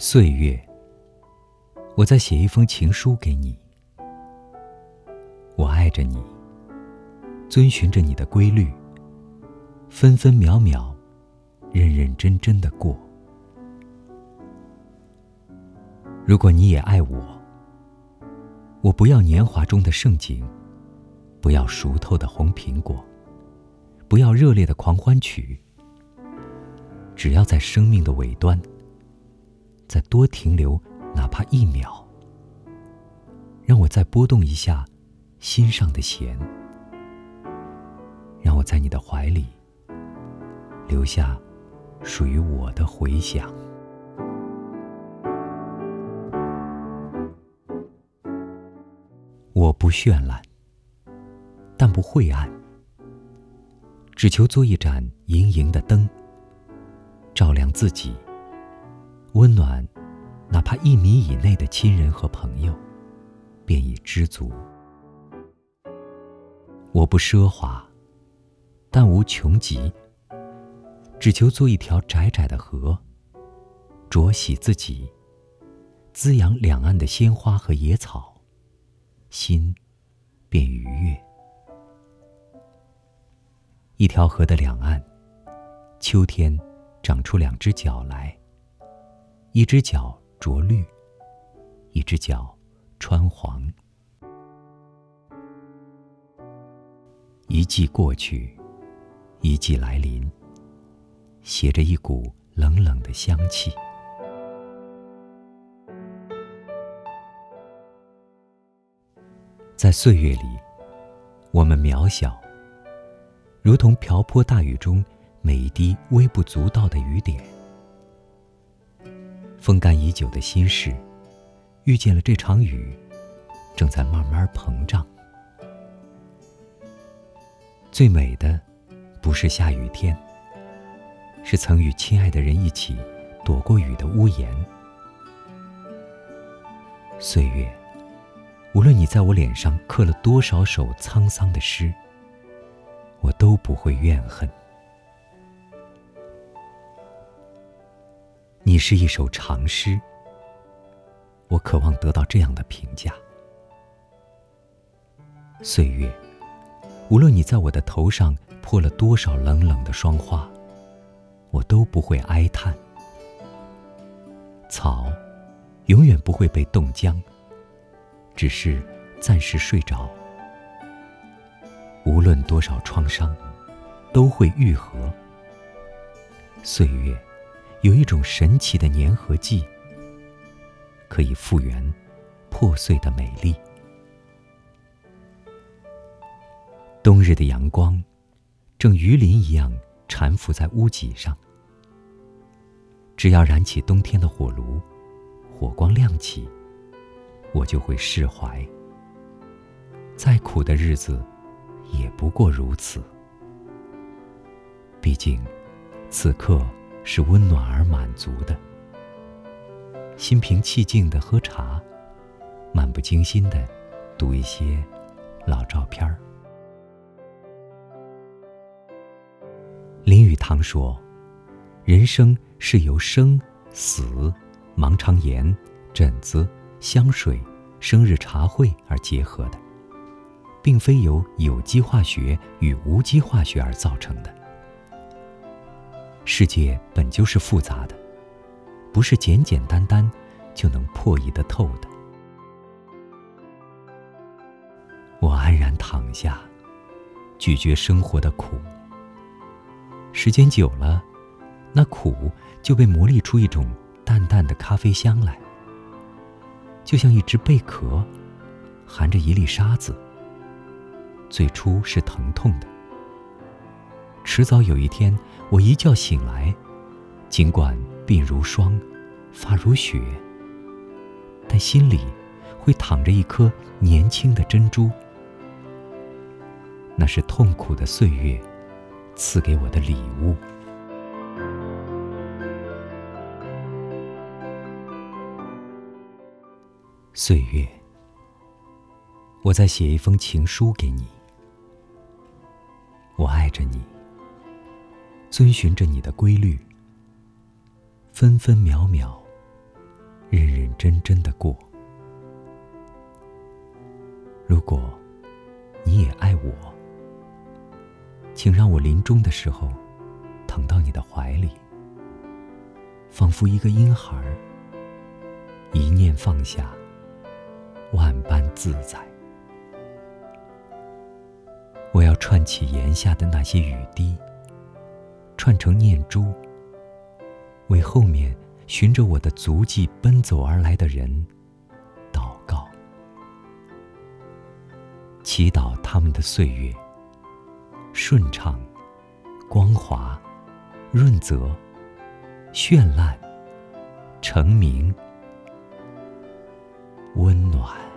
岁月，我在写一封情书给你。我爱着你，遵循着你的规律，分分秒秒，认认真真的过。如果你也爱我，我不要年华中的盛景，不要熟透的红苹果，不要热烈的狂欢曲，只要在生命的尾端。再多停留，哪怕一秒，让我再拨动一下心上的弦，让我在你的怀里留下属于我的回响。我不绚烂，但不晦暗，只求做一盏盈盈的灯，照亮自己。温暖，哪怕一米以内的亲人和朋友，便已知足。我不奢华，但无穷极，只求做一条窄窄的河，濯洗自己，滋养两岸的鲜花和野草，心便愉悦。一条河的两岸，秋天长出两只脚来。一只脚着绿，一只脚穿黄。一季过去，一季来临，携着一股冷冷的香气。在岁月里，我们渺小，如同瓢泼大雨中每一滴微不足道的雨点。风干已久的心事，遇见了这场雨，正在慢慢膨胀。最美的，不是下雨天，是曾与亲爱的人一起躲过雨的屋檐。岁月，无论你在我脸上刻了多少首沧桑的诗，我都不会怨恨。是一首长诗，我渴望得到这样的评价。岁月，无论你在我的头上泼了多少冷冷的霜花，我都不会哀叹。草，永远不会被冻僵，只是暂时睡着。无论多少创伤，都会愈合。岁月。有一种神奇的粘合剂，可以复原破碎的美丽。冬日的阳光，正鱼鳞一样缠附在屋脊上。只要燃起冬天的火炉，火光亮起，我就会释怀。再苦的日子，也不过如此。毕竟，此刻。是温暖而满足的，心平气静的喝茶，漫不经心的读一些老照片。林语堂说：“人生是由生、死、盲肠炎、疹子、香水、生日茶会而结合的，并非由有机化学与无机化学而造成的。”世界本就是复杂的，不是简简单单就能破译得透的。我安然躺下，咀嚼生活的苦。时间久了，那苦就被磨砺出一种淡淡的咖啡香来，就像一只贝壳，含着一粒沙子。最初是疼痛的。迟早有一天，我一觉醒来，尽管鬓如霜，发如雪，但心里会躺着一颗年轻的珍珠。那是痛苦的岁月赐给我的礼物。岁月，我在写一封情书给你，我爱着你。遵循着你的规律，分分秒秒，认认真真的过。如果你也爱我，请让我临终的时候疼到你的怀里，仿佛一个婴孩，一念放下，万般自在。我要串起檐下的那些雨滴，串成念珠，为后面循着我的足迹奔走而来的人祷告，祈祷他们的岁月顺畅、光滑、润泽、绚烂、成名、温暖。